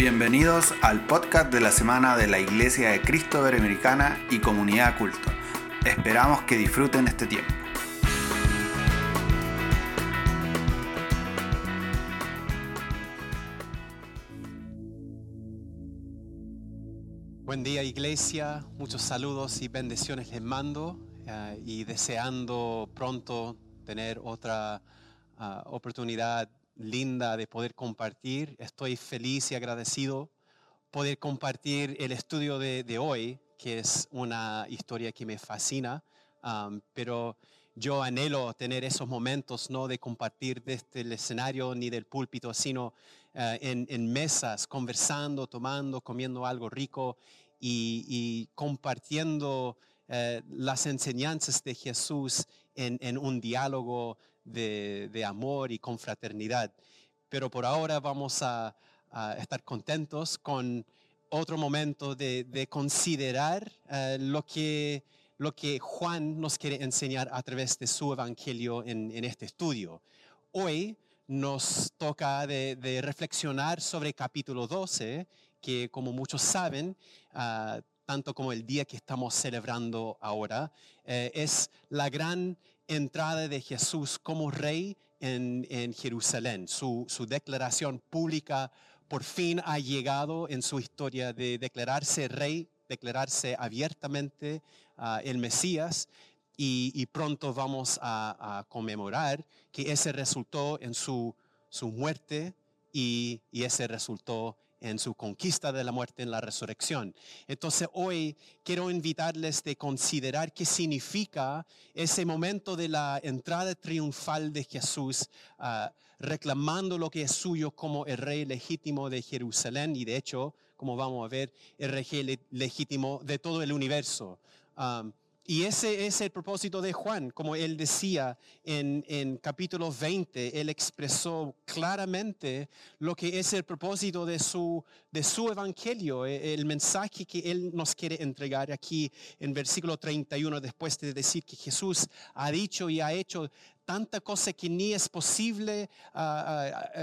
Bienvenidos al podcast de la semana de la Iglesia de Cristo Americana y Comunidad Culto. Esperamos que disfruten este tiempo. Buen día iglesia, muchos saludos y bendiciones les mando eh, y deseando pronto tener otra ah, oportunidad linda de poder compartir. Estoy feliz y agradecido poder compartir el estudio de, hoy, que es una historia que me fascina, pero yo anhelo tener esos momentos, no de compartir desde el escenario ni del púlpito, sino eh, en, mesas, conversando, tomando, comiendo algo rico y, compartiendo eh, las enseñanzas de Jesús en un diálogo de, amor y confraternidad. Pero por ahora vamos a, estar contentos con otro momento de, considerar eh, lo, que, lo que Juan nos quiere enseñar a través de su evangelio en, este estudio. Hoy nos toca de, reflexionar sobre capítulo 12, que como muchos saben, ah, tanto como el día que estamos celebrando ahora, eh, es la gran entrada de Jesús como rey en, Jerusalén. Su, declaración pública por fin ha llegado en su historia de declararse rey, declararse abiertamente uh, el Mesías. Y, pronto vamos a, conmemorar que ese resultó en su, su muerte y, y ese resultó en su conquista de la muerte en la resurrección. Entonces hoy quiero invitarles de considerar qué significa ese momento de la entrada triunfal de Jesús, ah, reclamando lo que es suyo como el rey legítimo de Jerusalén y de hecho, como vamos a ver, el rey legítimo de todo el universo. Y ese es el propósito de Juan, como él decía en, en, capítulo 20, él expresó claramente lo que es el propósito de su, de su evangelio, e, el mensaje que él nos quiere entregar aquí en versículo 31, después de decir que Jesús ha dicho y ha hecho tanta cosa que ni es posible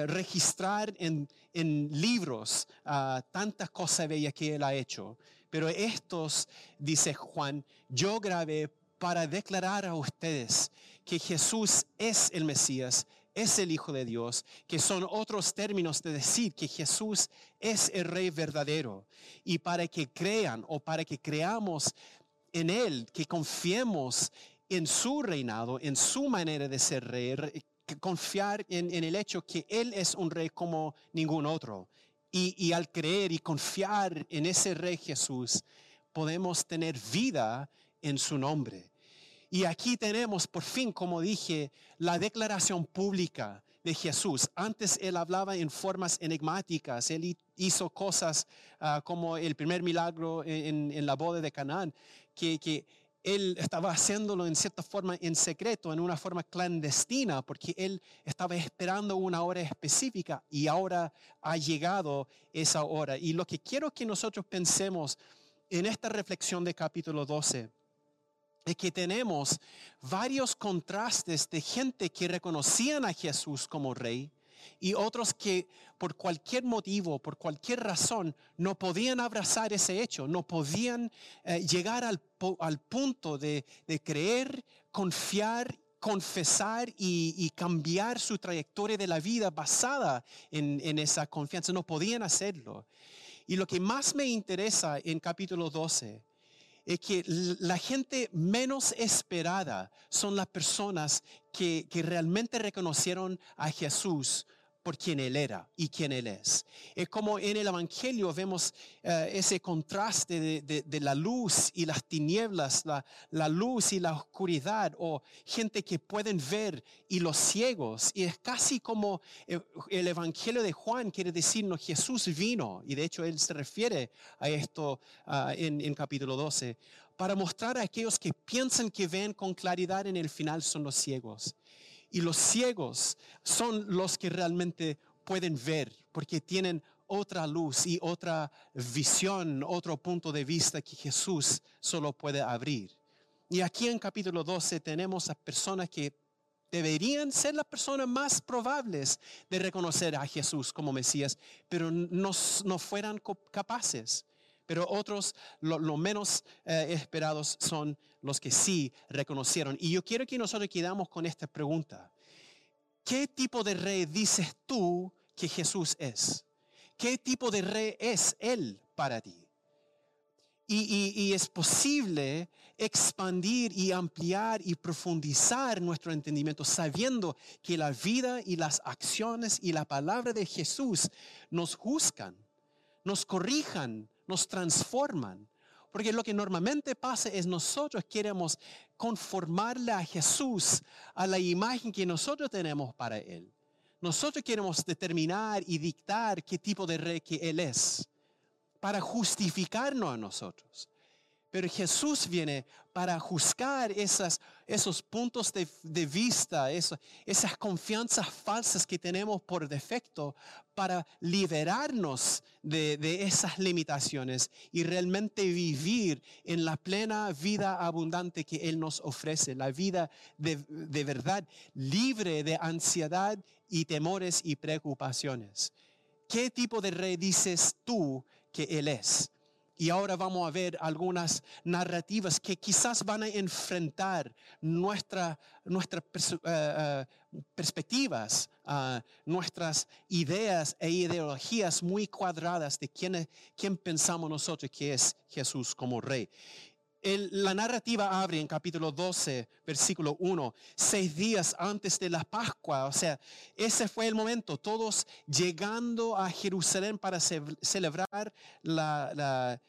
registrar en, en libros, uh, tantas cosas que él ha hecho. Pero estos, dice Juan, yo grabé para declarar a ustedes que Jesús es el Mesías, es el Hijo de Dios, que son otros términos de decir que Jesús es el Rey verdadero. Y para que crean o para que creamos en Él, que confiemos en su reinado, en su manera de ser rey, confiar en, en el hecho que Él es un rey como ningún otro y, al creer y confiar en ese Rey Jesús, podemos tener vida en su nombre. Y aquí tenemos, por fin, como dije, la declaración pública de Jesús. Antes él hablaba en formas enigmáticas, él hizo cosas ah, como el primer milagro en, la boda de Canaán, que, que él estaba haciéndolo en cierta forma en secreto, en una forma clandestina, porque él estaba esperando una hora específica y ahora ha llegado esa hora. Y lo que quiero que nosotros pensemos en esta reflexión de capítulo 12 es que tenemos varios contrastes de gente que reconocían a Jesús como rey y otros que por cualquier motivo, por cualquier razón, no podían abrazar ese hecho, no podían eh, llegar al, punto de, creer, confiar confesar y, cambiar su trayectoria de la vida basada en, en, esa confianza. No podían hacerlo. Y lo que más me interesa en capítulo 12 es que la gente menos esperada son las personas que, que realmente reconocieron a Jesús por quien Él era y quien Él es. Es como en el Evangelio vemos eh, ese contraste de, la luz y las tinieblas, la, luz y la oscuridad, o gente que pueden ver y los ciegos. Y es casi como eh, el Evangelio de Juan quiere decirnos, Jesús vino, y de hecho Él se refiere a esto ah, en, en capítulo 12, para mostrar a aquellos que piensan que ven con claridad en el final son los ciegos. Y los ciegos son los que realmente pueden ver porque tienen otra luz y otra visión, otro punto de vista que Jesús solo puede abrir. Y aquí en capítulo 12 tenemos a personas que deberían ser las personas más probables de reconocer a Jesús como Mesías, pero no, no fueran capaces. Pero otros, lo, menos eh, esperados, son los que sí reconocieron. Y yo quiero que nosotros quedamos con esta pregunta. ¿Qué tipo de rey dices tú que Jesús es? ¿Qué tipo de rey es Él para ti? Y, es posible expandir y ampliar y profundizar nuestro entendimiento sabiendo que la vida y las acciones y la palabra de Jesús nos juzgan, nos corrijan, nos transforman. Porque lo que normalmente pasa es nosotros queremos conformarle a Jesús a la imagen que nosotros tenemos para Él. Nosotros queremos determinar y dictar qué tipo de rey que Él es para justificarnos a nosotros. Pero Jesús viene para juzgar esas, esos puntos de, vista, esas confianzas falsas que tenemos por defecto, para liberarnos de, esas limitaciones y realmente vivir en la plena vida abundante que Él nos ofrece, la vida de, de verdad, libre de ansiedad y temores y preocupaciones. ¿Qué tipo de rey dices tú que Él es. Y ahora vamos a ver algunas narrativas que quizás van a enfrentar nuestra, nuestras eh, eh, perspectivas, uh, nuestras ideas e ideologías muy cuadradas de quién, quién pensamos nosotros que es Jesús como rey la narrativa abre en capítulo 12, versículo 1, seis días antes de la Pascua. O sea, ese fue el momento, todos llegando a Jerusalén para celebrar la,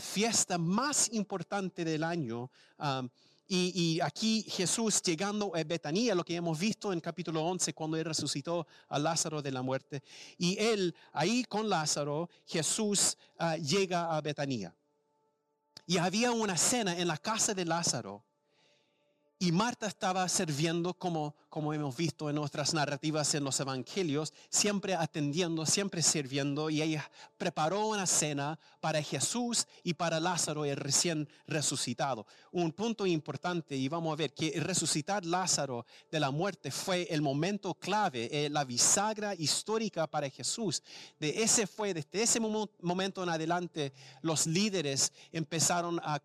fiesta más importante del año. Um, y, aquí Jesús llegando a Betanía, lo que hemos visto en capítulo 11 cuando él resucitó a Lázaro de la muerte. Y él, ahí con Lázaro, Jesús uh, llega a Betanía. Y había una cena en la casa de Lázaro. Y Marta estaba sirviendo, como, como hemos visto en nuestras narrativas en los evangelios, siempre atendiendo, siempre sirviendo. Y ella preparó una cena para Jesús y para Lázaro, el recién resucitado. Un punto importante, y vamos a ver que resucitar Lázaro de la muerte fue el momento clave, eh, la bisagra histórica para Jesús. De ese fue, desde ese momento en adelante, los líderes empezaron a,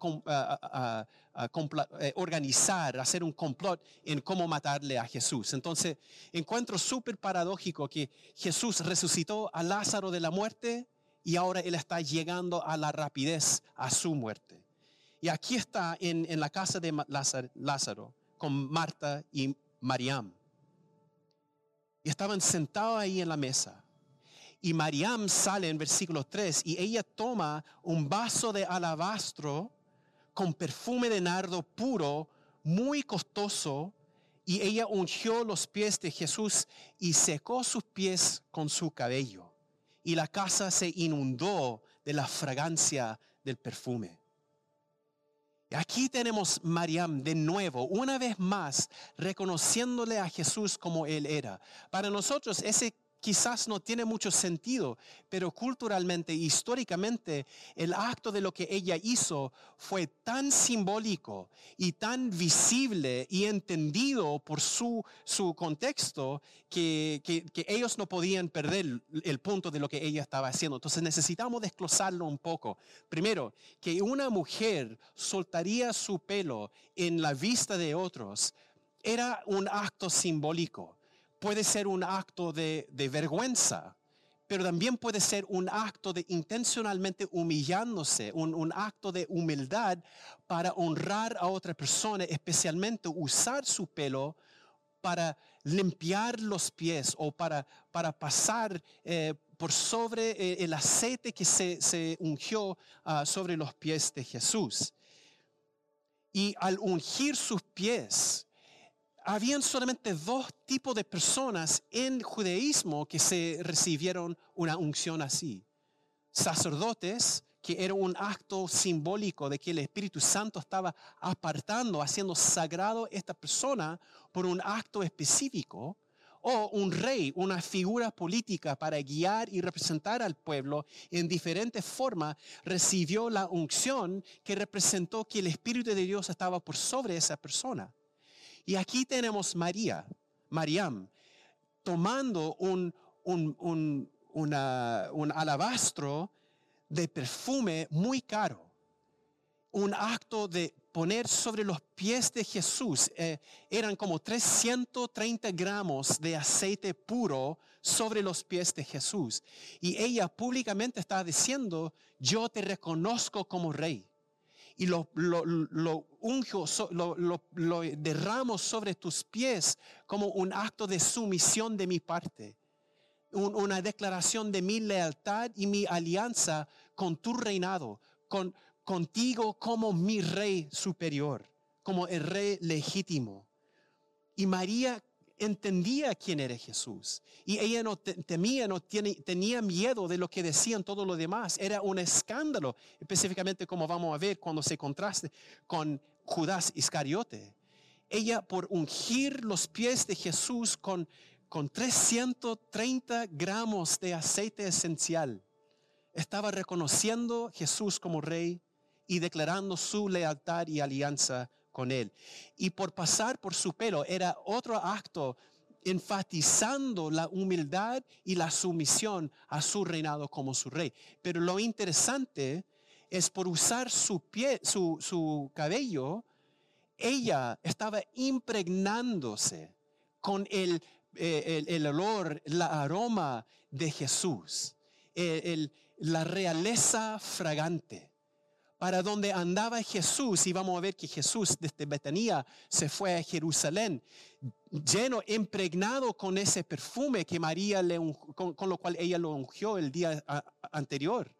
organizar, hacer un complot en cómo matarle a Jesús. Entonces, encuentro súper paradójico que Jesús resucitó a Lázaro de la muerte y ahora él está llegando a la rapidez a su muerte. Y aquí está en, en la casa de Lázaro con Marta y Mariam. Y estaban sentados ahí en la mesa. Y Mariam sale en versículo 3 y ella toma un vaso de alabastro con perfume de nardo puro, muy costoso, y ella ungió los pies de Jesús y secó sus pies con su cabello. Y la casa se inundó de la fragancia del perfume. Aquí tenemos Mariam de nuevo, una vez más, reconociéndole a Jesús como Él era. Para nosotros ese quizás no tiene mucho sentido, pero culturalmente, históricamente, el acto de lo que ella hizo fue tan simbólico y tan visible y entendido por su, su contexto que, que, ellos no podían perder el punto de lo que ella estaba haciendo. Entonces necesitamos desglosarlo un poco. Primero, que una mujer soltaría su pelo en la vista de otros era un acto simbólico puede ser un acto de, vergüenza, pero también puede ser un acto de intencionalmente humillándose, un, acto de humildad para honrar a otra persona, especialmente usar su pelo para limpiar los pies o para, para pasar eh, por sobre eh, el aceite que se, ungió ah, sobre los pies de Jesús. Y al ungir sus pies, habían solamente dos tipos de personas en judaísmo que se recibieron una unción así. Sacerdotes, que era un acto simbólico de que el Espíritu Santo estaba apartando, haciendo sagrado esta persona por un acto específico, o un rey, una figura política para guiar y representar al pueblo en diferentes formas, recibió la unción que representó que el Espíritu de Dios estaba por sobre esa persona. Y aquí tenemos María, Mariam, tomando un, un, un, un alabastro de perfume muy caro. Un acto de poner sobre los pies de Jesús. Eh, eran como 330 gramos de aceite puro sobre los pies de Jesús. Y ella públicamente estaba diciendo, yo te reconozco como rey. Y lo, lo, lo, lo, lo derramo sobre tus pies como un acto de sumisión de mi parte. una declaración de mi lealtad y mi alianza con tu reinado, con, contigo como mi rey superior, como el rey legítimo. Y María entendía quién era Jesús. Y ella no temía, no tenía miedo de lo que decían todos los demás. Era un escándalo, específicamente como vamos a ver cuando se contraste con Judas Iscariote. Ella por ungir los pies de Jesús con, con 330 gramos de aceite esencial, estaba reconociendo Jesús como rey y declarando su lealtad y alianza él. Y por pasar por su pelo era otro acto enfatizando la humildad y la sumisión a su reinado como su rey. Pero lo interesante es por usar su, pie, su, cabello, ella estaba impregnándose con el, eh, olor, el aroma de Jesús, el, la realeza fragante para donde andaba Jesús, y vamos a ver que Jesús desde Betania se fue a Jerusalén, lleno, impregnado con ese perfume que María le, con, lo cual ella lo ungió el día anterior.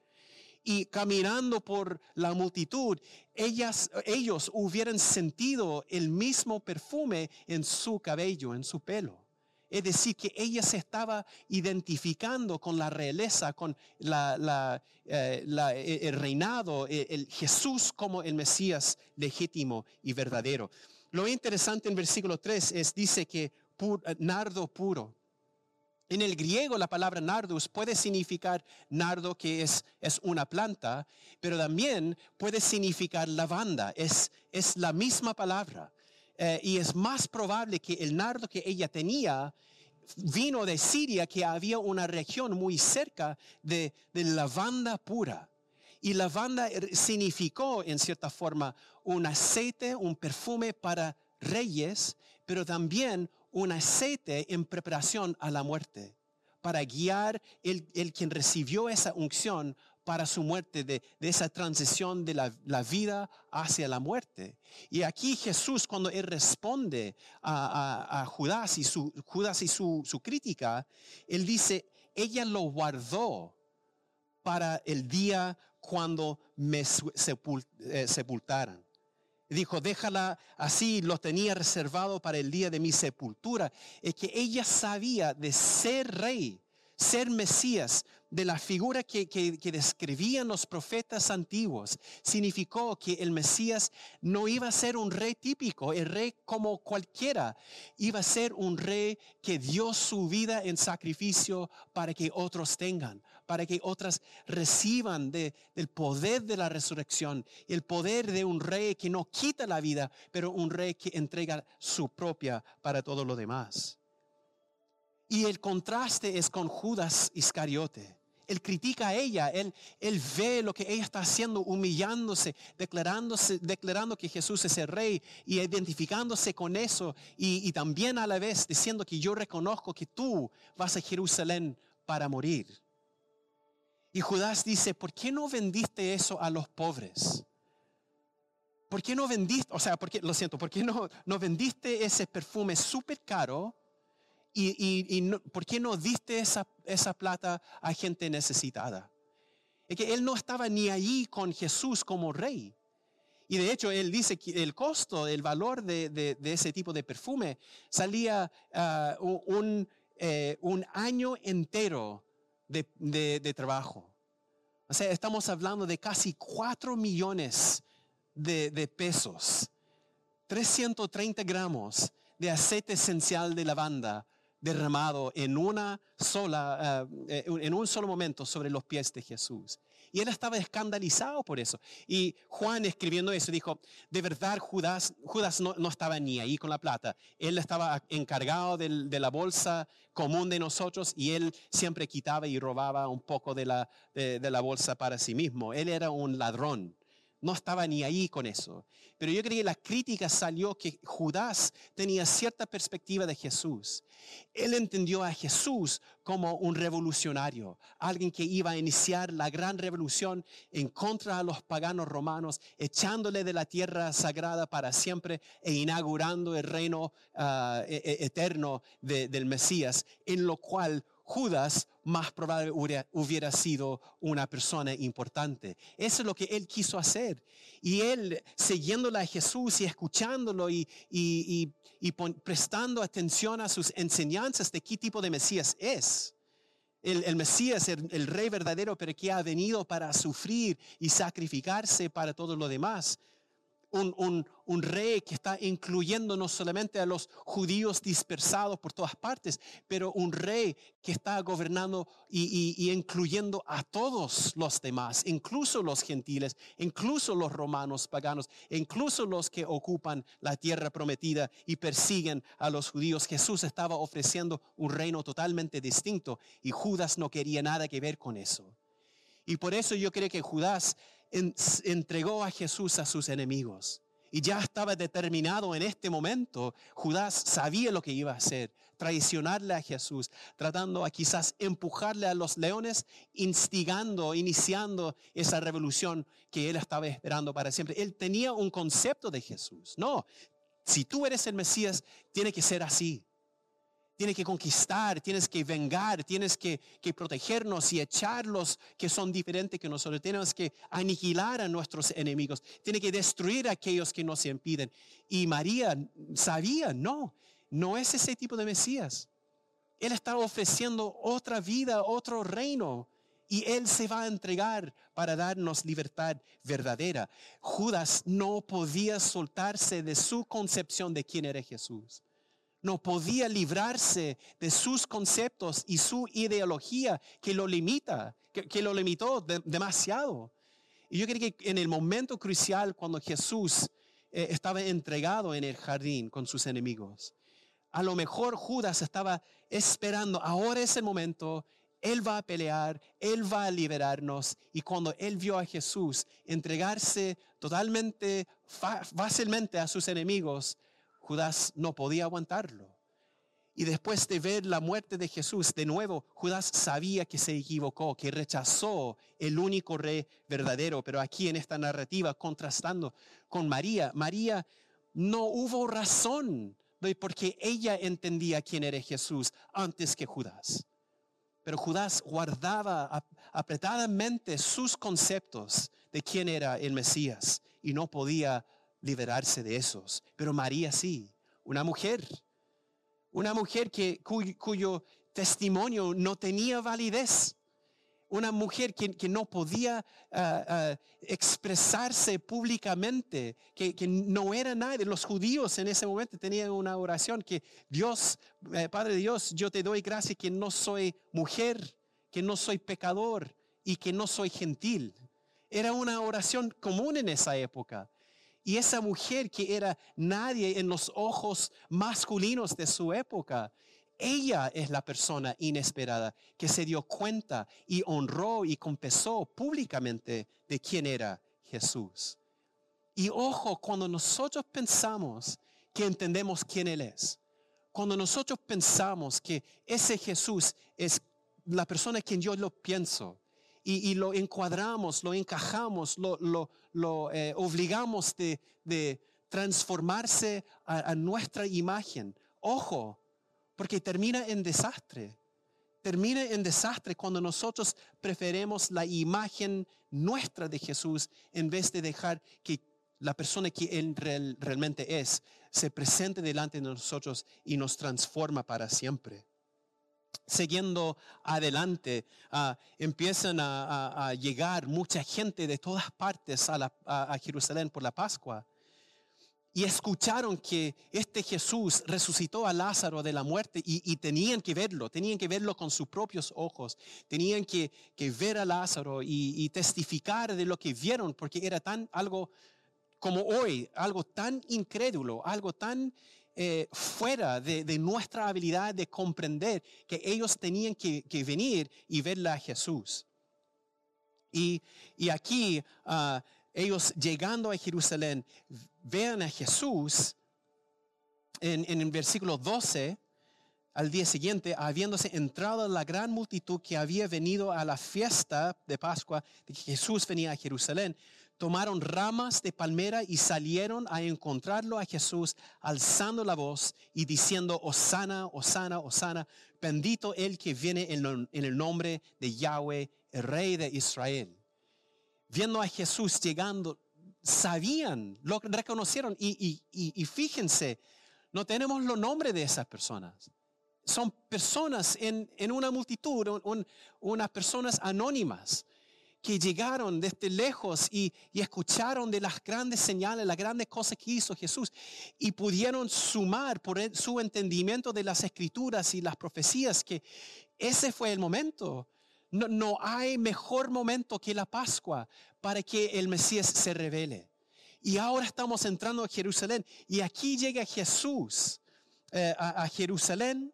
Y caminando por la multitud, ellas, ellos hubieran sentido el mismo perfume en su cabello, en su pelo. Es decir, que ella se estaba identificando con la realeza, con eh, eh, el reinado, eh, el, Jesús como el Mesías legítimo y verdadero. Lo interesante en versículo 3 es, dice que nardo puro. En el griego la palabra nardus puede significar nardo que es, es una planta, pero también puede significar lavanda, es, es la misma palabra. Eh, y es más probable que el nardo que ella tenía vino de Siria, que había una región muy cerca de, de lavanda pura. Y lavanda er, significó, en cierta forma, un aceite, un perfume para reyes, pero también un aceite en preparación a la muerte, para guiar el, el quien recibió esa unción para su muerte, de, esa transición de la, vida hacia la muerte. Y aquí Jesús, cuando él responde a, Judas y, su, Judas y su, crítica, él dice, ella lo guardó para el día cuando me eh, sepultaran. Dijo, déjala así, lo tenía reservado para el día de mi sepultura. Es que ella sabía de ser rey, ser Mesías, de la figura que, describían los profetas antiguos, significó que el Mesías no iba a ser un rey típico, el rey como cualquiera, iba a ser un rey que dio su vida en sacrificio para que otros tengan, para que otras reciban del poder de la resurrección, el poder de un rey que no quita la vida, pero un rey que entrega su propia para todo lo demás. Y el contraste es con Judas Iscariote. Él critica a ella, él, él ve lo que ella está haciendo, humillándose, declarándose, declarando que Jesús es el rey y identificándose con eso y, y también a la vez diciendo que yo reconozco que tú vas a Jerusalén para morir. Y Judas dice, ¿por qué no vendiste eso a los pobres? ¿Por qué no vendiste, o sea, ¿por qué, lo siento, ¿por qué no, no vendiste ese perfume súper caro y, ¿por qué no diste esa, plata a gente necesitada? Es que él no estaba ni allí con Jesús como rey. Y de hecho, él dice que el costo, el valor de, ese tipo de perfume salía ah, un, eh, un, año entero de, de, trabajo. O sea, estamos hablando de casi 4 millones de, pesos, 330 gramos de aceite esencial de lavanda derramado en una sola, eh, en un solo momento sobre los pies de Jesús. Y él estaba escandalizado por eso. Y Juan escribiendo eso dijo, de verdad Judas, Judas no, estaba ni ahí con la plata. Él estaba encargado de la bolsa común de nosotros y él siempre quitaba y robaba un poco de la, de la bolsa para sí mismo. Él era un ladrón no estaba ni ahí con eso. Pero yo creo que la crítica salió que Judas tenía cierta perspectiva de Jesús. Él entendió a Jesús como un revolucionario, alguien que iba a iniciar la gran revolución en contra de los paganos romanos, echándole de la tierra sagrada para siempre e inaugurando el reino ah, e, e, eterno del Mesías, en lo cual Judas más probable hubiera, sido una persona importante. Eso es lo que él quiso hacer. Y él, siguiéndole a Jesús y escuchándolo y, prestando atención a sus enseñanzas de qué tipo de Mesías es. El, Mesías, el, el, rey verdadero, pero que ha venido para sufrir y sacrificarse para todo lo demás un, rey que está incluyendo no solamente a los judíos dispersados por todas partes, pero un rey que está gobernando y, incluyendo a todos los demás, incluso los gentiles, incluso los romanos paganos, incluso los que ocupan la tierra prometida y persiguen a los judíos. Jesús estaba ofreciendo un reino totalmente distinto y Judas no quería nada que ver con eso. Y por eso yo creo que Judas entregó a Jesús a sus enemigos. Y ya estaba determinado en este momento. Judas sabía lo que iba a hacer, traicionarle a Jesús, tratando a quizás empujarle a los leones, instigando, iniciando esa revolución que él estaba esperando para siempre. Él tenía un concepto de Jesús. No, si tú eres el Mesías, tiene que ser así tienes que conquistar, tienes que vengar, tienes que, protegernos y echarlos que son diferentes que nosotros. Tenemos que aniquilar a nuestros enemigos, tiene que destruir a aquellos que nos impiden. Y María sabía, no, no es ese tipo de Mesías. Él está ofreciendo otra vida, otro reino. Y Él se va a entregar para darnos libertad verdadera. Judas no podía soltarse de su concepción de quién era Jesús no podía librarse de sus conceptos y su ideología que lo limita, que, lo limitó demasiado. Y yo creo que en el momento crucial cuando Jesús eh, estaba entregado en el jardín con sus enemigos, a lo mejor Judas estaba esperando, ahora es el momento, Él va a pelear, Él va a liberarnos. Y cuando Él vio a Jesús entregarse totalmente, fácilmente a sus enemigos, Judas no podía aguantarlo. Y después de ver la muerte de Jesús, de nuevo, Judas sabía que se equivocó, que rechazó el único rey verdadero. Pero aquí en esta narrativa, contrastando con María, María no hubo razón porque ella entendía quién era Jesús antes que Judas. Pero Judas guardaba apretadamente sus conceptos de quién era el Mesías y no podía liberarse de esos. Pero María sí, una mujer, una mujer que, cuyo, testimonio no tenía validez. Una mujer que, no podía ah, ah, expresarse públicamente, que, no era nadie. Los judíos en ese momento tenían una oración que Dios, eh, Padre Dios, yo te doy gracias que no soy mujer, que no soy pecador y que no soy gentil. Era una oración común en esa época. Y esa mujer que era nadie en los ojos masculinos de su época, ella es la persona inesperada que se dio cuenta y honró y confesó públicamente de quién era Jesús. Y ojo, cuando nosotros pensamos que entendemos quién Él es, cuando nosotros pensamos que ese Jesús es la persona en quien yo lo pienso, y, lo encuadramos, lo encajamos, lo, eh, obligamos de, transformarse a, nuestra imagen. Ojo, porque termina en desastre. Termina en desastre cuando nosotros preferemos la imagen nuestra de Jesús en vez de dejar que la persona que Él realmente es se presente delante de nosotros y nos transforma para siempre siguiendo adelante, ah, empiezan a, llegar mucha gente de todas partes a, Jerusalén por la Pascua. y escucharon que este Jesús resucitó a Lázaro de la muerte y, tenían que verlo, tenían que verlo con sus propios ojos, tenían que, ver a Lázaro y, testificar de lo que vieron, porque era tan algo como hoy, algo tan incrédulo, algo tan eh, fuera de, nuestra habilidad de comprender que ellos tenían que, venir y verla a Jesús. Y, aquí ah, ellos llegando a Jerusalén, vean a Jesús en, en el versículo 12 al día siguiente, habiéndose entrado la gran multitud que había venido a la fiesta de Pascua, de que Jesús venía a Jerusalén, tomaron ramas de palmera y salieron a encontrarlo a Jesús, alzando la voz y diciendo, Osana, Osana, Osana, bendito el que viene en el nombre de Yahweh, el Rey de Israel. Viendo a Jesús llegando, sabían, lo reconocieron y, fíjense, no tenemos los nombres de esas personas. Son personas en, una multitud, unas personas anónimas que llegaron desde lejos y, escucharon de las grandes señales, las grandes cosas que hizo Jesús y pudieron sumar por su entendimiento de las escrituras y las profecías que ese fue el momento. No, no hay mejor momento que la Pascua para que el Mesías se revele. Y ahora estamos entrando a Jerusalén y aquí llega Jesús eh, a, Jerusalén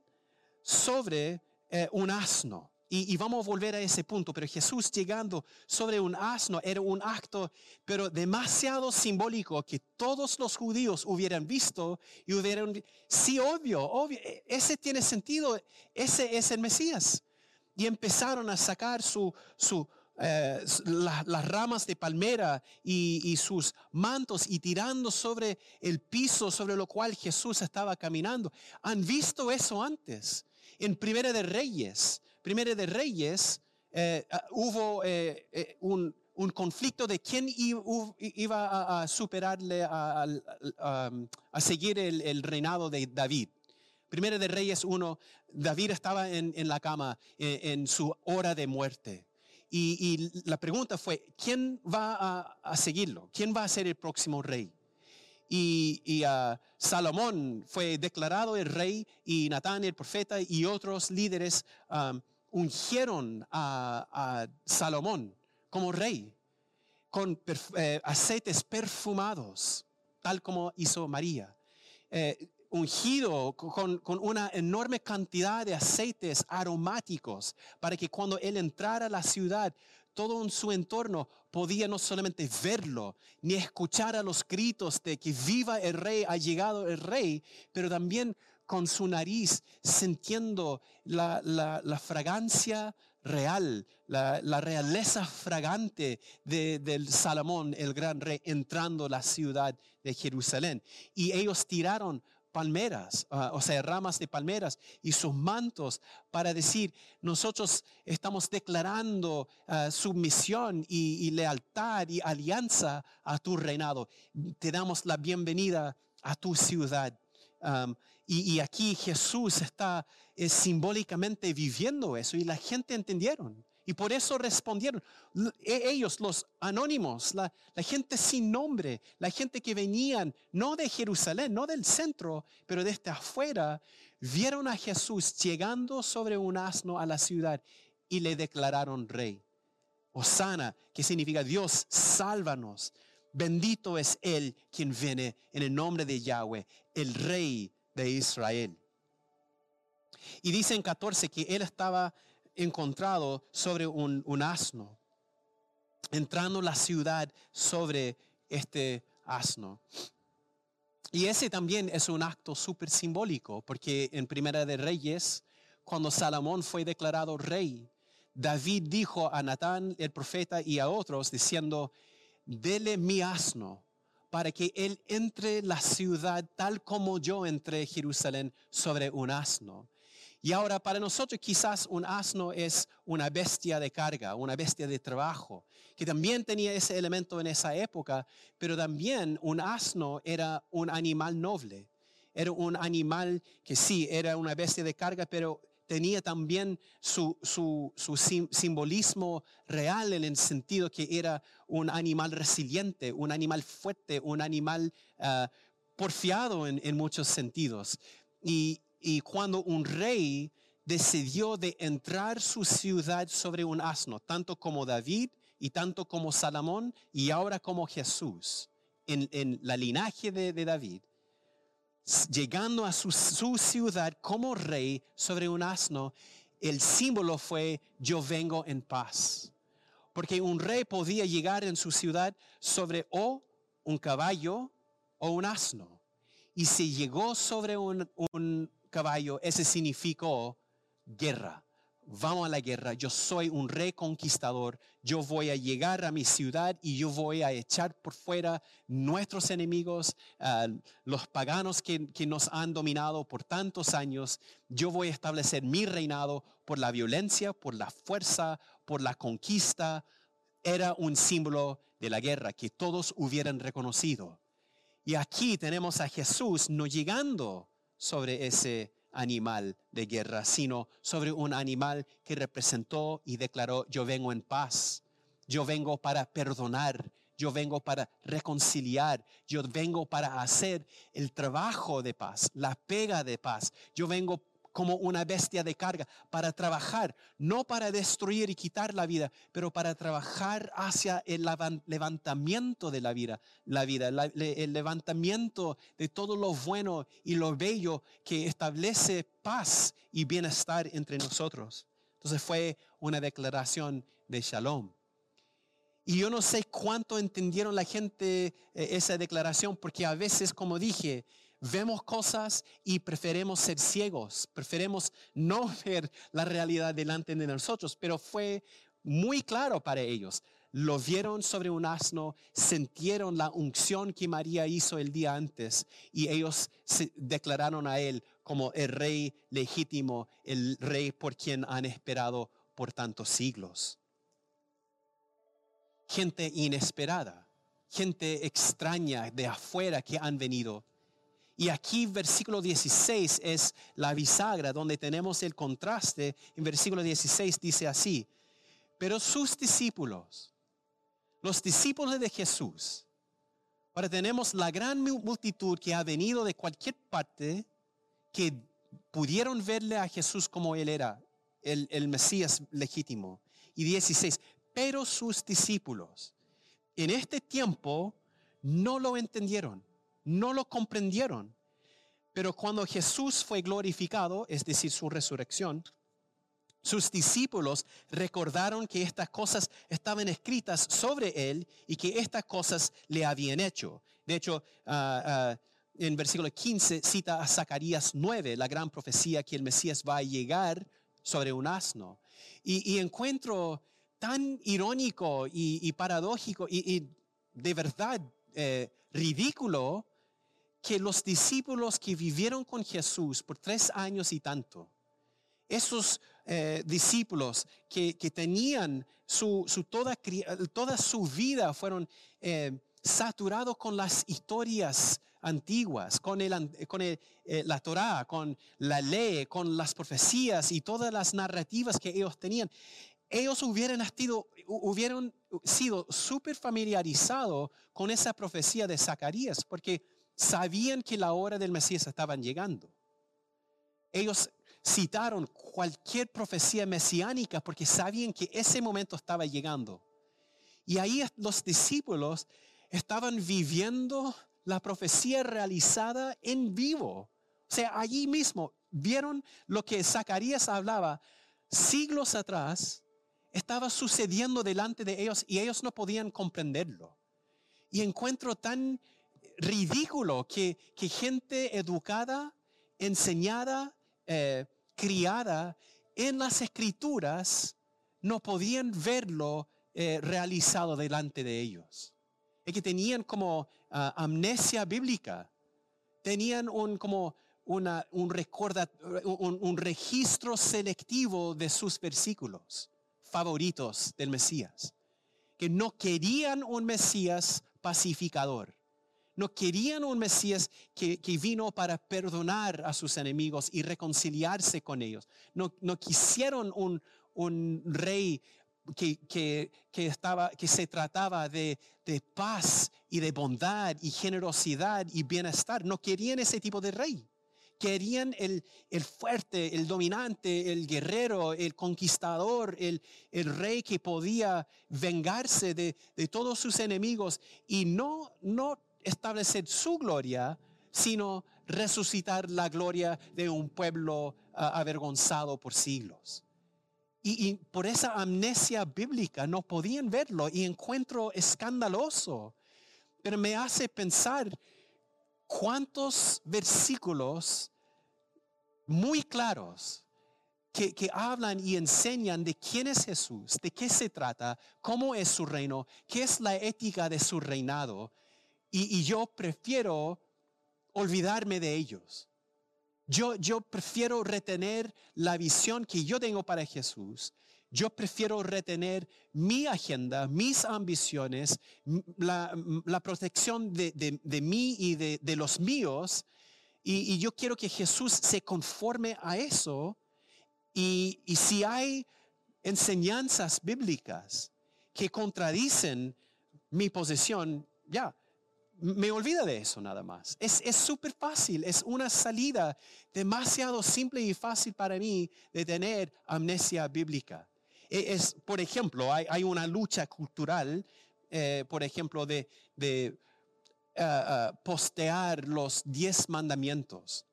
sobre eh, un asno. Y, vamos a volver a ese punto, pero Jesús llegando sobre un asno era un acto, pero demasiado simbólico que todos los judíos hubieran visto y hubieran, sí, obvio, obvio, e, ese tiene sentido, ese es el Mesías. Y empezaron a sacar su, su, eh, las ramas de palmera y, sus mantos y tirando sobre el piso sobre lo cual Jesús estaba caminando. ¿Han visto eso antes? En Primera de Reyes, Primera de Reyes, eh, ah, hubo eh, un, conflicto de quién iba a, superarle, a, seguir el, reinado de David. Primera de Reyes 1, David estaba en, la cama en su hora de muerte. Y, la pregunta fue, ¿quién va a, seguirlo? ¿Quién va a ser el próximo rey? Y, uh, Salomón fue declarado el rey y Natán el profeta y otros líderes um, ungieron a, Salomón como rey con eh, aceites perfumados, tal como hizo María. Eh, ungido con, una enorme cantidad de aceites aromáticos para que cuando él entrara a la ciudad, todo en su entorno podía no solamente verlo, ni escuchar a los gritos de que viva el rey, ha llegado el rey, pero también con su nariz sintiendo la, fragancia real, la, realeza fragante de, del Salomón, el gran rey, entrando la ciudad de Jerusalén. Y ellos tiraron palmeras, ah, o sea, ramas de palmeras y sus mantos para decir, nosotros estamos declarando uh, sumisión y, lealtad y alianza a tu reinado. Te damos la bienvenida a tu ciudad. Y, aquí Jesús está eh, simbólicamente viviendo eso y la gente entendieron. Y por eso respondieron. E, ellos, los anónimos, la, gente sin nombre, la gente que venían no de Jerusalén, no del centro, pero desde afuera, vieron a Jesús llegando sobre un asno a la ciudad y le declararon rey. Osana, que significa Dios, sálvanos. Bendito es Él quien viene en el nombre de Yahweh, el rey de Israel. Y dice en 14 que Él estaba encontrado sobre un, asno, entrando la ciudad sobre este asno. Y ese también es un acto súper simbólico, porque en Primera de Reyes, cuando Salomón fue declarado rey, David dijo a Natán el profeta y a otros diciendo, dele mi asno para que él entre la ciudad tal como yo entré Jerusalén sobre un asno. Y ahora para nosotros quizás un asno es una bestia de carga, una bestia de trabajo, que también tenía ese elemento en esa época, pero también un asno era un animal noble, era un animal que sí, era una bestia de carga, pero tenía también su, simbolismo real en el sentido que era un animal resiliente, un animal fuerte, un animal ah, porfiado en, en muchos sentidos. Y, y cuando un rey decidió de entrar su ciudad sobre un asno, tanto como David y tanto como Salomón y ahora como Jesús, en, en la linaje de, de David, llegando a su, ciudad como rey sobre un asno, el símbolo fue yo vengo en paz. Porque un rey podía llegar en su ciudad sobre o un caballo o un asno. Y si llegó sobre un, un caballo, ese significó guerra vamos a la guerra, yo soy un rey conquistador, yo voy a llegar a mi ciudad y yo voy a echar por fuera nuestros enemigos, uh, los paganos que, que, nos han dominado por tantos años, yo voy a establecer mi reinado por la violencia, por la fuerza, por la conquista. Era un símbolo de la guerra que todos hubieran reconocido. Y aquí tenemos a Jesús no llegando sobre ese animal de guerra, sino sobre un animal que representó y declaró, yo vengo en paz, yo vengo para perdonar, yo vengo para reconciliar, yo vengo para hacer el trabajo de paz, la pega de paz, yo vengo como una bestia de carga, para trabajar, no para destruir y quitar la vida, pero para trabajar hacia el levantamiento de la vida, la vida, el levantamiento de todo lo bueno y lo bello que establece paz y bienestar entre nosotros. Entonces fue una declaración de shalom. Y yo no sé cuánto entendieron la gente eh, esa declaración, porque a veces, como dije, vemos cosas y preferimos ser ciegos, preferimos no ver la realidad delante de nosotros, pero fue muy claro para ellos. Lo vieron sobre un asno, sintieron la unción que María hizo el día antes y ellos se declararon a él como el rey legítimo, el rey por quien han esperado por tantos siglos. Gente inesperada, gente extraña de afuera que han venido y aquí versículo 16 es la bisagra donde tenemos el contraste. En versículo 16 dice así, pero sus discípulos, los discípulos de Jesús, ahora tenemos la gran multitud que ha venido de cualquier parte, que pudieron verle a Jesús como él era, el, el Mesías legítimo. Y 16, pero sus discípulos en este tiempo no lo entendieron no lo comprendieron. Pero cuando Jesús fue glorificado, es decir, su resurrección, sus discípulos recordaron que estas cosas estaban escritas sobre él y que estas cosas le habían hecho. De hecho, uh, uh, en versículo 15 cita a Zacarías 9, la gran profecía que el Mesías va a llegar sobre un asno. Y, encuentro tan irónico y, paradójico y, y, de verdad eh, ridículo que los discípulos que vivieron con Jesús por tres años y tanto, esos eh, discípulos que, tenían su, toda, toda, su vida fueron eh, saturados con las historias antiguas, con, el, con eh, la Torá, con la ley, con las profecías y todas las narrativas que ellos tenían. Ellos hubieran sido, hubieran sido súper familiarizados con esa profecía de Zacarías, porque sabían que la hora del Mesías estaban llegando. Ellos citaron cualquier profecía mesiánica porque sabían que ese momento estaba llegando. Y ahí los discípulos estaban viviendo la profecía realizada en vivo. O sea, allí mismo vieron lo que Zacarías hablaba siglos atrás, estaba sucediendo delante de ellos y ellos no podían comprenderlo. Y encuentro tan ridículo que, gente educada, enseñada, eh, criada en las escrituras no podían verlo eh, realizado delante de ellos. Es que tenían como ah, amnesia bíblica, tenían un, como una, un, recorda, un registro selectivo de sus versículos favoritos del Mesías, que no querían un Mesías pacificador no querían un Mesías que, vino para perdonar a sus enemigos y reconciliarse con ellos. No, no quisieron un, un rey que, estaba, que se trataba de, de, paz y de bondad y generosidad y bienestar. No querían ese tipo de rey. Querían el, el fuerte, el dominante, el guerrero, el conquistador, el, el rey que podía vengarse de, de, todos sus enemigos y no, no establecer su gloria, sino resucitar la gloria de un pueblo ah, avergonzado por siglos. Y, por esa amnesia bíblica no podían verlo y encuentro escandaloso. Pero me hace pensar cuántos versículos muy claros que, hablan y enseñan de quién es Jesús, de qué se trata, cómo es su reino, qué es la ética de su reinado. Y yo prefiero olvidarme de ellos. Yo, yo prefiero retener la visión que yo tengo para Jesús. Yo prefiero retener mi agenda, mis ambiciones, la, protección de, mí y de, los míos. Y, yo quiero que Jesús se conforme a eso. Y, y si hay enseñanzas bíblicas que contradicen mi posición, ya, me olvida de eso nada más. Es súper fácil, es una salida demasiado simple y fácil para mí de tener amnesia bíblica. E, es, por ejemplo, hay, una lucha cultural, eh, por ejemplo, de, de ah, ah, postear los diez mandamientos.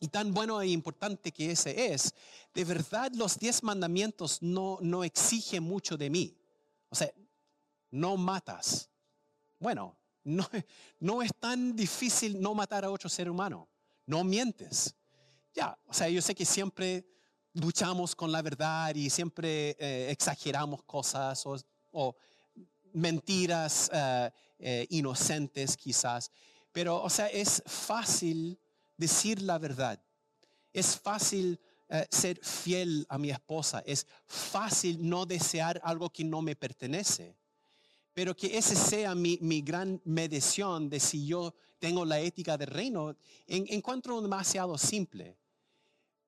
Y tan bueno e importante que ese es, de verdad los diez mandamientos no, no exigen mucho de mí. O sea, no matas. Bueno, no, es tan difícil no matar a otro ser humano. No mientes. Ya, o sea, yo sé que siempre luchamos con la verdad y siempre eh, exageramos cosas o, mentiras eh, eh, inocentes quizás. Pero, o sea, es fácil decir la verdad. Es fácil ser fiel a mi esposa. Es fácil no desear algo que no me pertenece. Pero que ese sea mi, gran medición de si yo tengo la ética del reino, en, encuentro demasiado simple.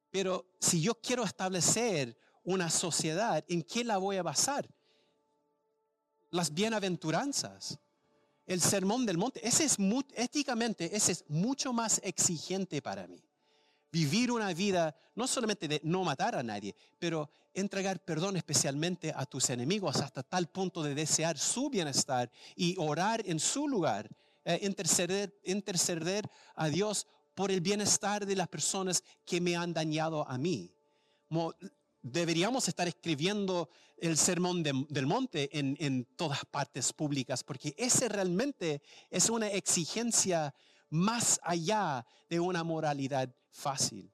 Pero si yo quiero establecer una sociedad, ¿en qué la voy a basar? Las bienaventuranzas, el sermón del monte, ese es éticamente, ese es mucho más exigente para mí vivir una vida no solamente de no matar a nadie, pero entregar perdón especialmente a tus enemigos hasta tal punto de desear su bienestar y orar en su lugar, eh, interceder, interceder a Dios por el bienestar de las personas que me han dañado a mí. deberíamos estar escribiendo el sermón del monte en, en todas partes públicas, porque ese realmente es una exigencia más allá de una moralidad fácil.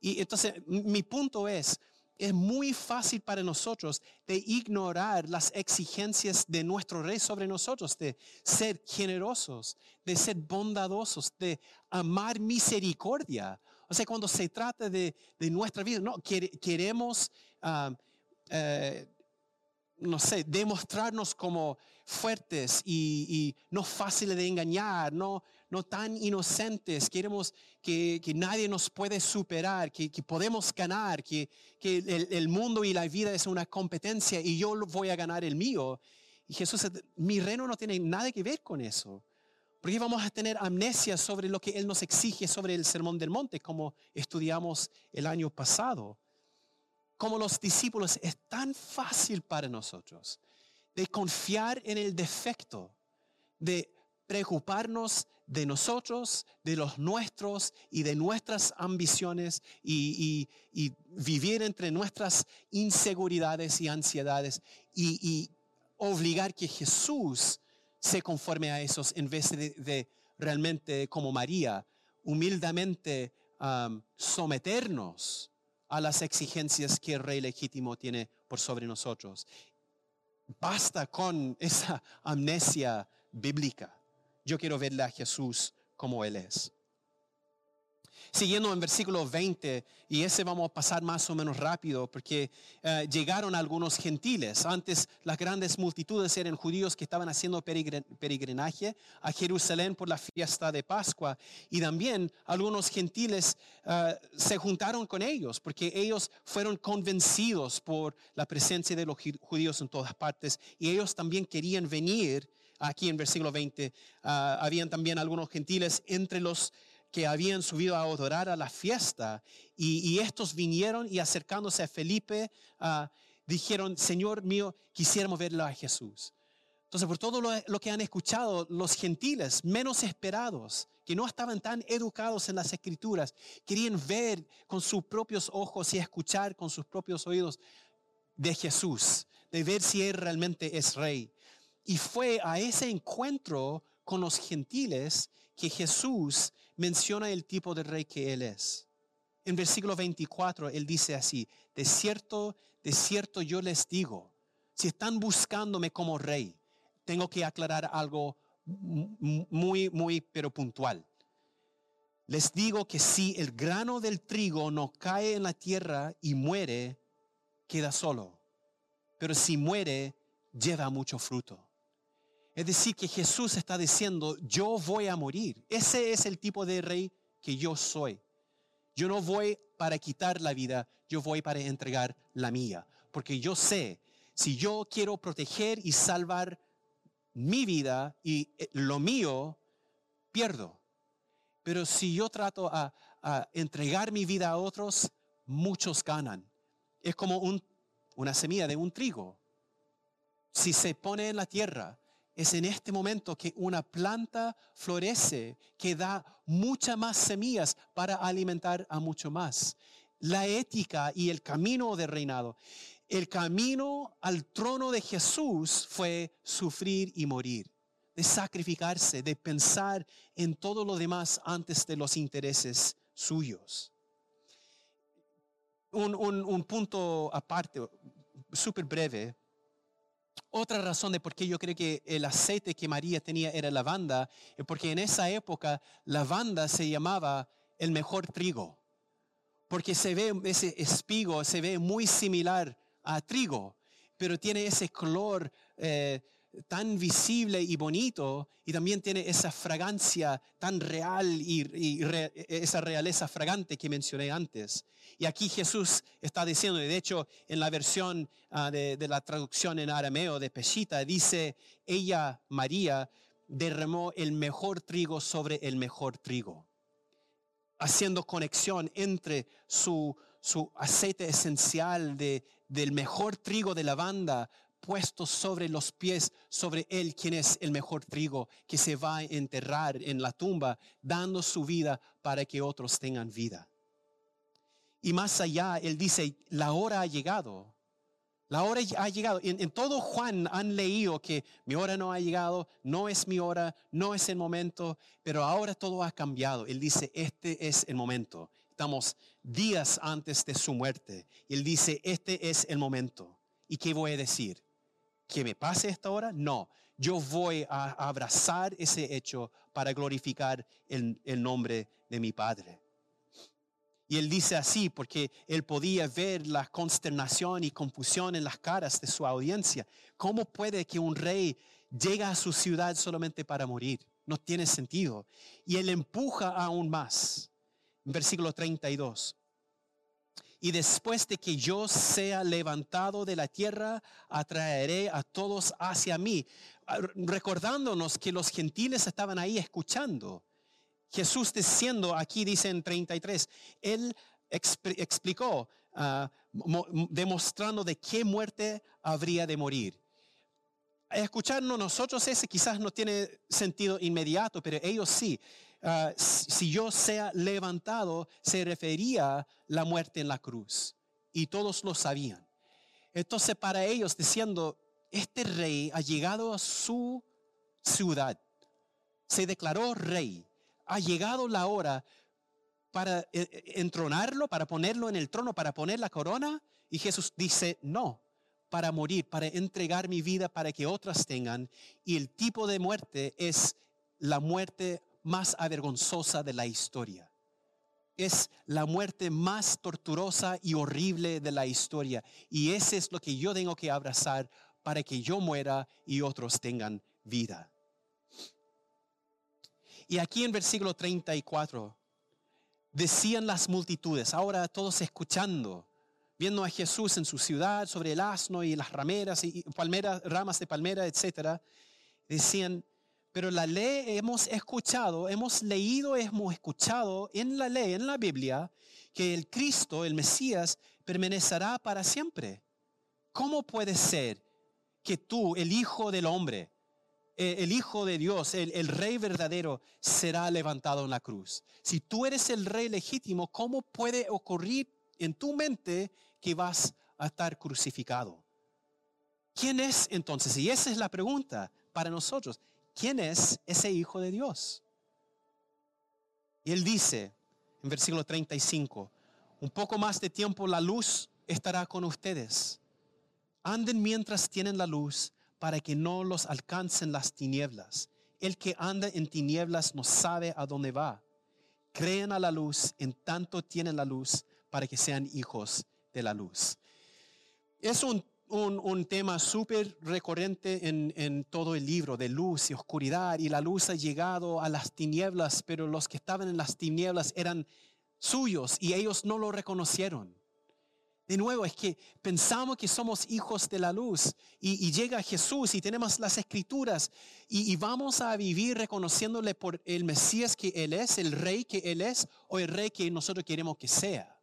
Y entonces mi punto es, es muy fácil para nosotros de ignorar las exigencias de nuestro rey sobre nosotros, de ser generosos, de ser bondadosos, de amar misericordia. O sea, cuando se trata de, nuestra vida, no, queremos, ah, eh, no sé, demostrarnos como fuertes y, no fáciles de engañar, no, no tan inocentes. Queremos que, nadie nos puede superar, que, podemos ganar, que, el, mundo y la vida es una competencia y yo voy a ganar el mío. Y Jesús, mi reino no tiene nada que ver con eso. Porque vamos a tener amnesia sobre lo que Él nos exige sobre el Sermón del Monte, como estudiamos el año pasado. Como los discípulos, es tan fácil para nosotros de confiar en el defecto, de preocuparnos de nosotros, de los nuestros y de nuestras ambiciones y, vivir entre nuestras inseguridades y ansiedades y, obligar que Jesús se conforme a esos en vez de, realmente como María, humildemente someternos a las exigencias que el rey legítimo tiene por sobre nosotros Basta con esa amnesia bíblica. Yo quiero verle a Jesús como Él es. Siguiendo en versículo 20, y ese vamos a pasar más o menos rápido, porque eh, llegaron algunos gentiles. Antes las grandes multitudes eran judíos que estaban haciendo peregrinaje a Jerusalén por la fiesta de Pascua. Y también algunos gentiles eh, se juntaron con ellos, porque ellos fueron convencidos por la presencia de los judíos en todas partes. Y ellos también querían venir, aquí en versículo 20, ah, habían también algunos gentiles entre los que habían subido a adorar a la fiesta y, estos vinieron y acercándose a Felipe ah, dijeron, Señor mío, quisiéramos verlo a Jesús. Entonces, por todo lo, que han escuchado, los gentiles menos esperados, que no estaban tan educados en las escrituras, querían ver con sus propios ojos y escuchar con sus propios oídos de Jesús, de ver si Él realmente es rey. Y fue a ese encuentro con los gentiles que Jesús menciona el tipo de rey que Él es. En versículo 24, Él dice así, de cierto, de cierto yo les digo, si están buscándome como rey, tengo que aclarar algo muy, muy, pero puntual. Les digo que si el grano del trigo no cae en la tierra y muere, queda solo. Pero si muere, lleva mucho fruto. Es decir, que Jesús está diciendo, yo voy a morir. Ese es el tipo de rey que yo soy. Yo no voy para quitar la vida, yo voy para entregar la mía. Porque yo sé, si yo quiero proteger y salvar mi vida y eh, lo mío, pierdo. Pero si yo trato a, entregar mi vida a otros, muchos ganan. Es como una semilla de un trigo. Si se pone en la tierra, es en este momento que una planta florece, que da muchas más semillas para alimentar a mucho más. La ética y el camino de reinado. El camino al trono de Jesús fue sufrir y morir, de sacrificarse, de pensar en todo lo demás antes de los intereses suyos. Un, un punto aparte, súper breve, otra razón de por qué yo creo que el aceite que María tenía era lavanda, es porque en esa época lavanda se llamaba el mejor trigo, porque se ve ese espigo, se ve muy similar a trigo, pero tiene ese color eh, tan visible y bonito y también tiene esa fragancia tan real y, esa realeza fragante que mencioné antes. Y aquí Jesús está diciendo, y de hecho en la versión ah, de, la traducción en arameo de Peshita dice, ella, María, derramó el mejor trigo sobre el mejor trigo, haciendo conexión entre su, su aceite esencial de, del mejor trigo de lavanda puesto sobre los pies, sobre él, quien es el mejor trigo, que se va a enterrar en la tumba, dando su vida para que otros tengan vida. Y más allá, él dice, la hora ha llegado. La hora ha llegado. En, todo Juan han leído que mi hora no ha llegado, no es mi hora, no es el momento, pero ahora todo ha cambiado. Él dice, este es el momento. Estamos días antes de su muerte. Él dice, este es el momento. ¿Y qué voy a decir? Que me pase esta hora, no. Yo voy a abrazar ese hecho para glorificar el, nombre de mi Padre. Y él dice así porque él podía ver la consternación y confusión en las caras de su audiencia. ¿Cómo puede que un rey llegue a su ciudad solamente para morir? No tiene sentido. Y él empuja aún más. Versículo 32 y después de que yo sea levantado de la tierra, atraeré a todos hacia mí. Ah, recordándonos que los gentiles estaban ahí escuchando. Jesús diciendo, aquí dice en 33, Él explicó, ah, demostrando de qué muerte habría de morir. Escucharnos nosotros ese quizás no tiene sentido inmediato, pero ellos sí. Ah, si yo sea levantado, se refería la muerte en la cruz. Y todos lo sabían. Entonces para ellos diciendo, este rey ha llegado a su ciudad, se declaró rey, ha llegado la hora para eh, eh, entronarlo, para ponerlo en el trono, para poner la corona. Y Jesús dice, no, para morir, para entregar mi vida para que otras tengan. Y el tipo de muerte es la muerte más avergonzosa de la historia. es la muerte más torturosa y horrible de la historia. Y ese es lo que yo tengo que abrazar para que yo muera y otros tengan vida. Y aquí en versículo 34, decían las multitudes, ahora todos escuchando, viendo a Jesús en su ciudad sobre el asno y las rameras y palmeras, ramas de palmera, etcétera, decían, pero la ley hemos escuchado, hemos leído, hemos escuchado en la ley, en la Biblia, que el Cristo, el Mesías, permanecerá para siempre. ¿Cómo puede ser que tú, el Hijo del Hombre, eh, el Hijo de Dios, el, el, Rey verdadero, será levantado en la cruz? Si tú eres el Rey legítimo, ¿cómo puede ocurrir en tu mente que vas a estar crucificado? ¿Quién es entonces? Y esa es la pregunta para nosotros. ¿Quién es ese Hijo de Dios? Y él dice en versículo 35, un poco más de tiempo la luz estará con ustedes. Anden mientras tienen la luz para que no los alcancen las tinieblas. El que anda en tinieblas no sabe a dónde va. Creen a la luz en tanto tienen la luz para que sean hijos de la luz. Es un un, tema súper recurrente en, en, todo el libro de luz y oscuridad y la luz ha llegado a las tinieblas, pero los que estaban en las tinieblas eran suyos y ellos no lo reconocieron. De nuevo, es que pensamos que somos hijos de la luz y, llega Jesús y tenemos las escrituras y, y, vamos a vivir reconociéndole por el Mesías que Él es, el rey que Él es o el rey que nosotros queremos que sea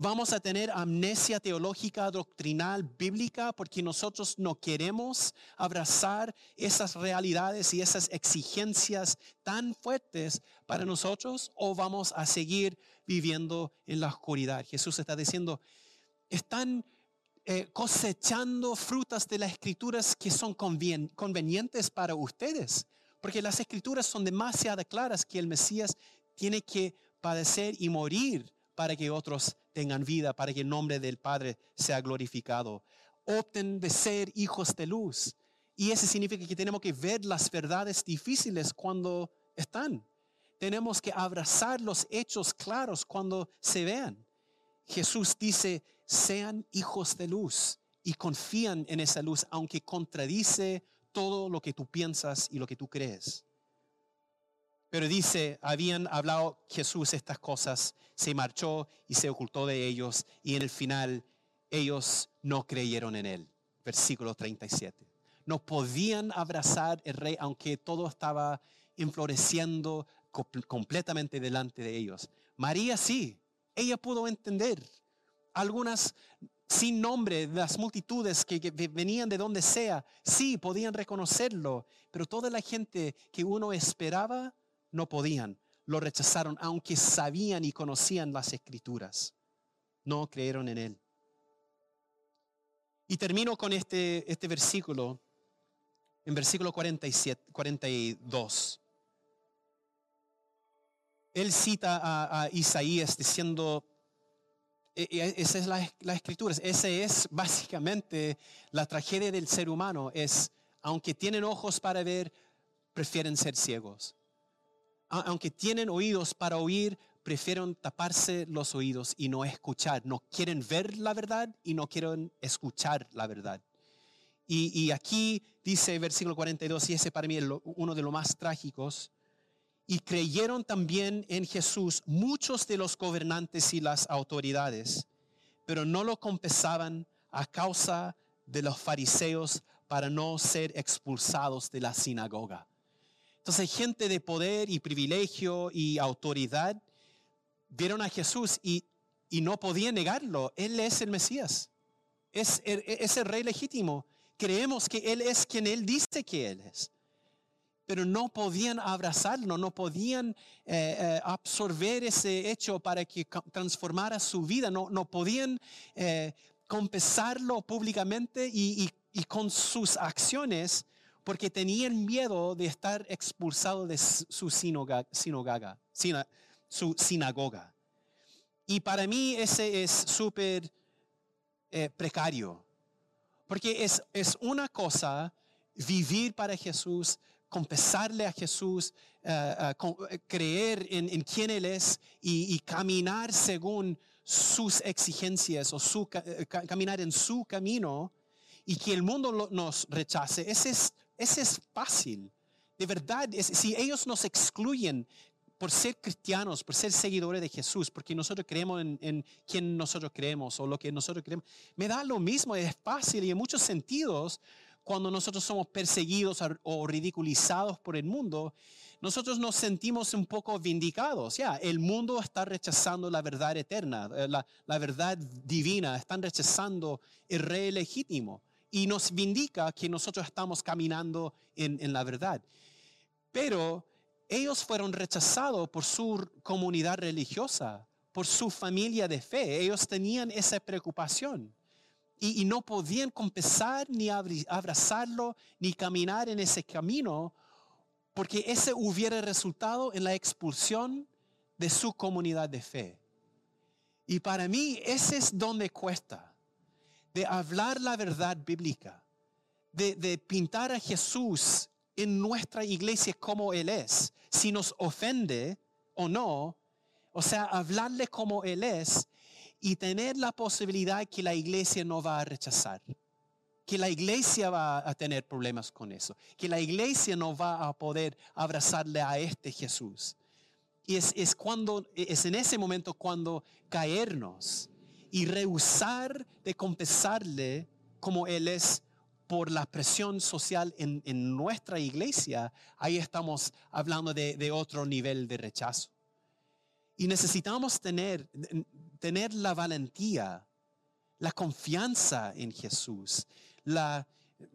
vamos a tener amnesia teológica, doctrinal, bíblica, porque nosotros no queremos abrazar esas realidades y esas exigencias tan fuertes para nosotros, o vamos a seguir viviendo en la oscuridad. Jesús está diciendo, están eh, cosechando frutas de las escrituras que son convenientes para ustedes, porque las escrituras son demasiado claras que el Mesías tiene que padecer y morir para que otros tengan vida, para que el nombre del Padre sea glorificado. Opten de ser hijos de luz. Y eso significa que tenemos que ver las verdades difíciles cuando están. Tenemos que abrazar los hechos claros cuando se vean. Jesús dice, sean hijos de luz y confían en esa luz, aunque contradice todo lo que tú piensas y lo que tú crees. Pero dice, habían hablado Jesús estas cosas, se marchó y se ocultó de ellos y en el final ellos no creyeron en él. Versículo 37. No podían abrazar el rey aunque todo estaba enfloreciendo completamente delante de ellos. María sí, ella pudo entender. Algunas sin nombre, las multitudes que, que, venían de donde sea, sí podían reconocerlo, pero toda la gente que uno esperaba no podían, lo rechazaron, aunque sabían y conocían las escrituras. No creyeron en él. Y termino con este, este versículo, en versículo 47, 42. Él cita a, Isaías diciendo, e, e, esa es la, la escritura, esa es básicamente la tragedia del ser humano, es, aunque tienen ojos para ver, prefieren ser ciegos aunque tienen oídos para oír, prefieren taparse los oídos y no escuchar. No quieren ver la verdad y no quieren escuchar la verdad. Y, aquí dice versículo 42, y ese para mí es uno de los más trágicos, y creyeron también en Jesús muchos de los gobernantes y las autoridades, pero no lo confesaban a causa de los fariseos para no ser expulsados de la sinagoga. Entonces gente de poder y privilegio y autoridad vieron a Jesús y, no podían negarlo. Él es el Mesías. Es el, es el rey legítimo. Creemos que Él es quien Él dice que Él es. Pero no podían abrazarlo, no podían eh, eh, absorber ese hecho para que transformara su vida, no, no podían eh, confesarlo públicamente y, y con sus acciones porque tenían miedo de estar expulsados de su sinagoga, su sinagoga. Y para mí ese es súper eh, precario, porque es, es una cosa vivir para Jesús, confesarle a Jesús, eh, eh, eh, creer en, en quién Él es y, y caminar según sus exigencias o su, ca- ca- caminar en su camino y que el mundo lo- nos rechace, ese es, ese es fácil. De verdad, es- si ellos nos excluyen por ser cristianos, por ser seguidores de Jesús, porque nosotros creemos en, en quien nosotros creemos o lo que nosotros creemos, me da lo mismo, es fácil y en muchos sentidos, cuando nosotros somos perseguidos o ridiculizados por el mundo, nosotros nos sentimos un poco vindicados. Ya, el mundo está rechazando la verdad eterna, eh, la, la verdad divina, están rechazando el rey legítimo y nos vindica que nosotros estamos caminando en, la verdad. Pero ellos fueron rechazados por su comunidad religiosa, por su familia de fe. Ellos tenían esa preocupación y, no podían confesar ni abrazarlo ni caminar en ese camino porque ese hubiera resultado en la expulsión de su comunidad de fe. Y para mí ese es donde cuesta, de hablar la verdad bíblica, de, de pintar a Jesús en nuestra iglesia como Él es, si nos ofende o no, o sea, hablarle como Él es y tener la posibilidad que la iglesia no va a rechazar, que la iglesia va a tener problemas con eso, que la iglesia no va a poder abrazarle a este Jesús. Y es, es cuando, es en ese momento cuando caernos y rehusar de confesarle como Él es por la presión social en, en nuestra iglesia, ahí estamos hablando de, de otro nivel de rechazo. Y necesitamos tener, tener la valentía, la confianza en Jesús, la,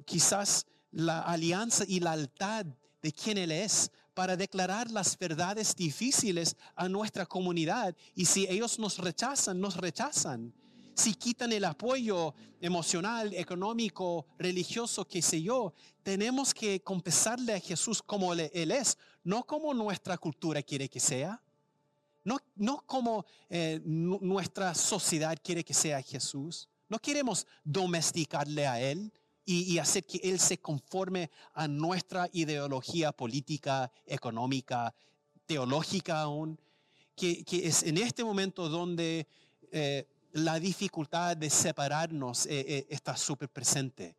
quizás la alianza y la lealtad de quien Él es para declarar las verdades difíciles a nuestra comunidad. Y si ellos nos rechazan, nos rechazan. Si quitan el apoyo emocional, económico, religioso, qué sé yo, tenemos que confesarle a Jesús como Él es, no como nuestra cultura quiere que sea. No, no como eh, nu- nuestra sociedad quiere que sea Jesús. No queremos domesticarle a Él y, hacer que Él se conforme a nuestra ideología política, económica, teológica aún. Que, es en este momento donde eh, la dificultad de separarnos eh, eh, está súper presente.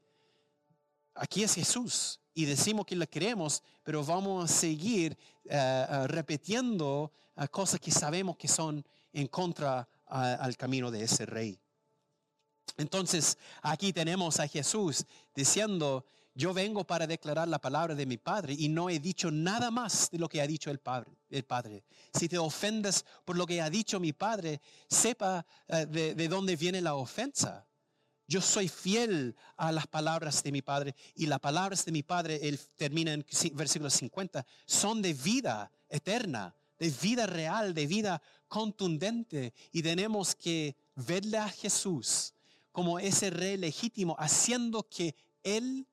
Aquí es Jesús y decimos que le creemos, pero vamos a seguir repitiendo cosas que sabemos que son en contra al camino de ese rey. Entonces, aquí tenemos a Jesús diciendo, yo vengo para declarar la palabra de mi Padre y no he dicho nada más de lo que ha dicho el Padre. El padre. Si te ofendes por lo que ha dicho mi Padre, sepa eh, de, de dónde viene la ofensa. Yo soy fiel a las palabras de mi Padre y las palabras de mi Padre, él termina en versículo 50, son de vida eterna, de vida real, de vida contundente. Y tenemos que verle a Jesús como ese rey legítimo, haciendo que Él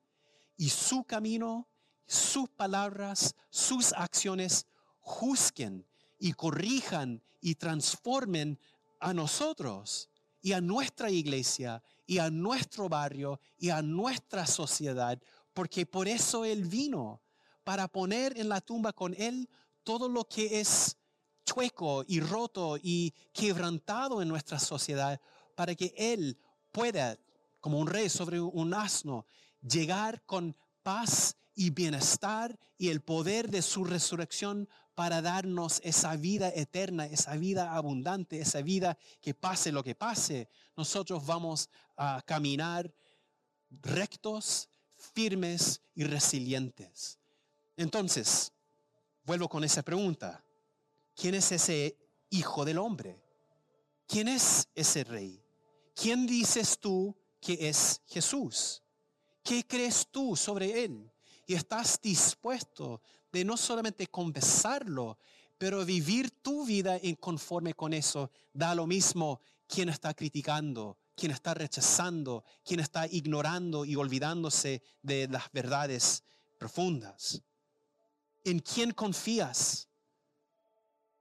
y su camino, sus palabras, sus acciones juzguen y corrijan y transformen a nosotros y a nuestra iglesia y a nuestro barrio y a nuestra sociedad, porque por eso Él vino, para poner en la tumba con Él todo lo que es chueco y roto y quebrantado en nuestra sociedad, para que Él pueda, como un rey sobre un asno, llegar con paz y bienestar y el poder de su resurrección para darnos esa vida eterna, esa vida abundante, esa vida que pase lo que pase, nosotros vamos a caminar rectos, firmes y resilientes. Entonces, vuelvo con esa pregunta. ¿Quién es ese hijo del hombre? ¿Quién es ese rey? ¿Quién dices tú que es Jesús? ¿Qué crees tú sobre él? Y estás dispuesto de no solamente confesarlo, pero vivir tu vida en conforme con eso. Da lo mismo quien está criticando, quien está rechazando, quien está ignorando y olvidándose de las verdades profundas. ¿En quién confías?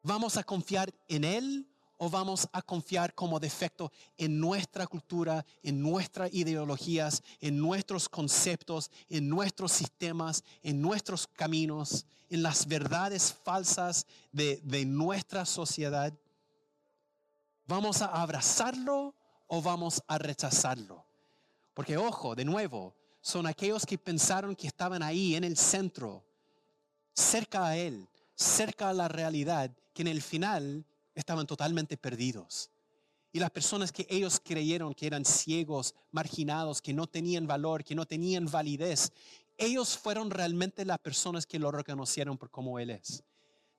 ¿Vamos a confiar en Él o vamos a confiar como defecto en nuestra cultura, en nuestras ideologías, en nuestros conceptos, en nuestros sistemas, en nuestros caminos, en las verdades falsas de, de nuestra sociedad? ¿Vamos a abrazarlo o vamos a rechazarlo? Porque ojo, de nuevo, son aquellos que pensaron que estaban ahí en el centro, cerca a Él, cerca a la realidad, que en el final estaban totalmente perdidos. Y las personas que ellos creyeron que eran ciegos, marginados, que no tenían valor, que no tenían validez, ellos fueron realmente las personas que lo reconocieron por cómo Él es.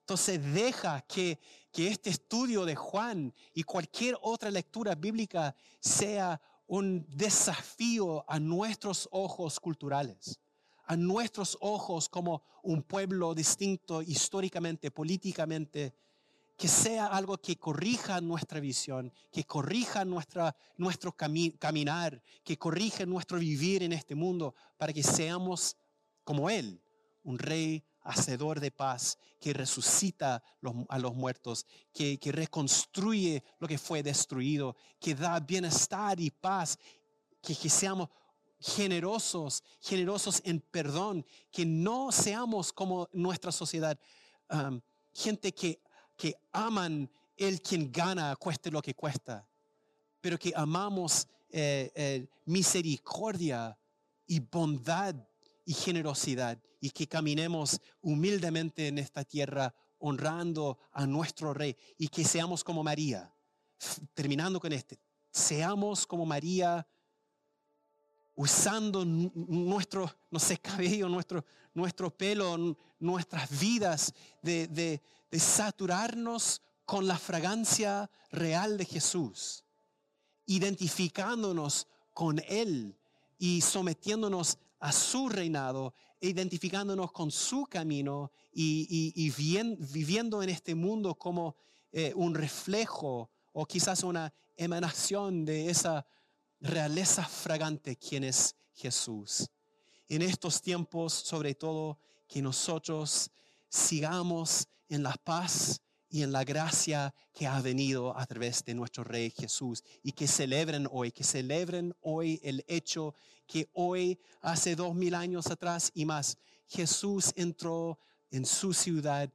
Entonces deja que, que este estudio de Juan y cualquier otra lectura bíblica sea un desafío a nuestros ojos culturales, a nuestros ojos como un pueblo distinto históricamente, políticamente, que sea algo que corrija nuestra visión, que corrija nuestra, nuestro caminar, que corrija nuestro vivir en este mundo, para que seamos como Él, un rey hacedor de paz, que resucita a los muertos, que, reconstruye lo que fue destruido, que da bienestar y paz, que, seamos generosos, generosos en perdón, que no seamos como nuestra sociedad, gente que, que aman el quien gana, cueste lo que cuesta, pero que amamos eh, eh, misericordia y bondad y generosidad y que caminemos humildemente en esta tierra honrando a nuestro Rey y que seamos como María. Terminando con este, seamos como María usando nuestro, no sé, cabello, nuestro, nuestro pelo, nuestras vidas, de, de, de saturarnos con la fragancia real de Jesús, identificándonos con Él y sometiéndonos a su reinado, identificándonos con su camino y, viviendo en este mundo como eh, un reflejo o quizás una emanación de esa realeza fragante quien es Jesús. En estos tiempos, sobre todo, que nosotros sigamos en la paz y en la gracia que ha venido a través de nuestro Rey Jesús y que celebren hoy, que celebren hoy el hecho que hoy, hace dos mil años atrás y más, Jesús entró en su ciudad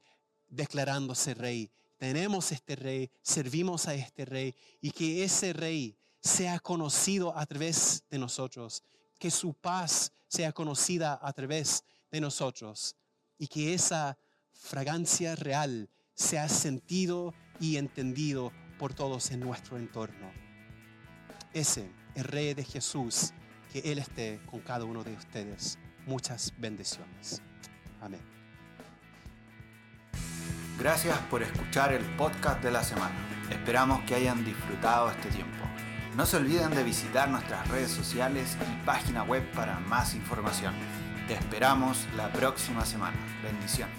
declarándose Rey. Tenemos este Rey, servimos a este Rey y que ese Rey sea conocido a través de nosotros, que su paz sea conocida a través de nosotros y que esa fragancia real se ha sentido y entendido por todos en nuestro entorno. Ese, el Rey de Jesús, que Él esté con cada uno de ustedes. Muchas bendiciones. Amén. Gracias por escuchar el podcast de la semana. Esperamos que hayan disfrutado este tiempo. No se olviden de visitar nuestras redes sociales y página web para más información. Te esperamos la próxima semana. Bendiciones.